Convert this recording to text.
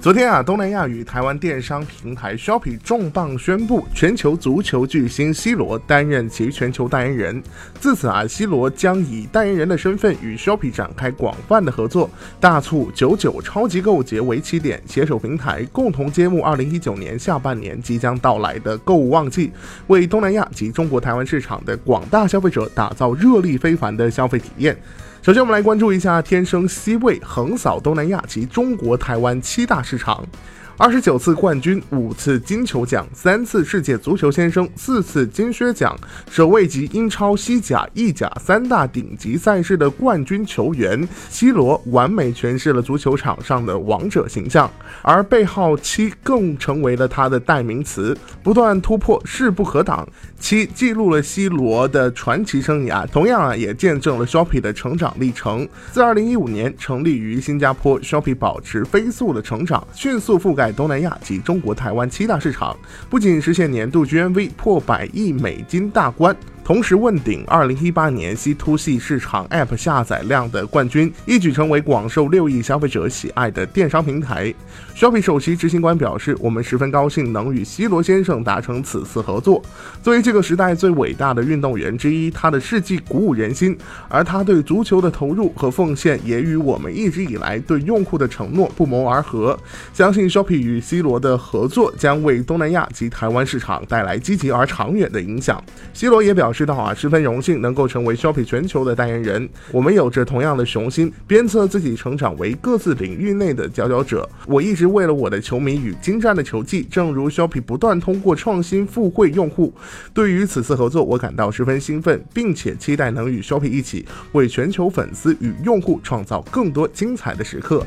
昨天啊，东南亚与台湾电商平台 Shopee 重磅宣布，全球足球巨星 C 罗担任其全球代言人。自此啊，C 罗将以代言人的身份与 Shopee 展开广泛的合作，大促九九超级购物节为起点，携手平台共同揭幕2019年下半年即将到来的购物旺季，为东南亚及中国台湾市场的广大消费者打造热力非凡的消费体验。首先，我们来关注一下天生 C 位横扫东南亚及中国台湾七大市场。二十九次冠军，五次金球奖，三次世界足球先生，四次金靴奖，首位集英超、西甲、意甲三大顶级赛事的冠军球员，C 罗完美诠释了足球场上的王者形象，而背号七更成为了他的代名词，不断突破，势不可挡。七记录了 C 罗的传奇生涯，同样啊，也见证了 Shopee 的成长历程。自二零一五年成立于新加坡，Shopee 保持飞速的成长，迅速覆盖。东南亚及中国台湾七大市场，不仅实现年度 GMV 破百亿美金大关。同时问鼎二零一八年 C to C 市场 App 下载量的冠军，一举成为广受六亿消费者喜爱的电商平台。Shopee 首席执行官表示：“我们十分高兴能与 C 罗先生达成此次合作。作为这个时代最伟大的运动员之一，他的事迹鼓舞人心，而他对足球的投入和奉献也与我们一直以来对用户的承诺不谋而合。相信 Shopee 与 C 罗的合作将为东南亚及台湾市场带来积极而长远的影响。”C 罗也表示。知道啊，十分荣幸能够成为 Shopee 全球的代言人。我们有着同样的雄心，鞭策自己成长为各自领域内的佼佼者。我一直为了我的球迷与精湛的球技，正如 Shopee 不断通过创新付会用户。对于此次合作，我感到十分兴奋，并且期待能与 Shopee 一起为全球粉丝与用户创造更多精彩的时刻。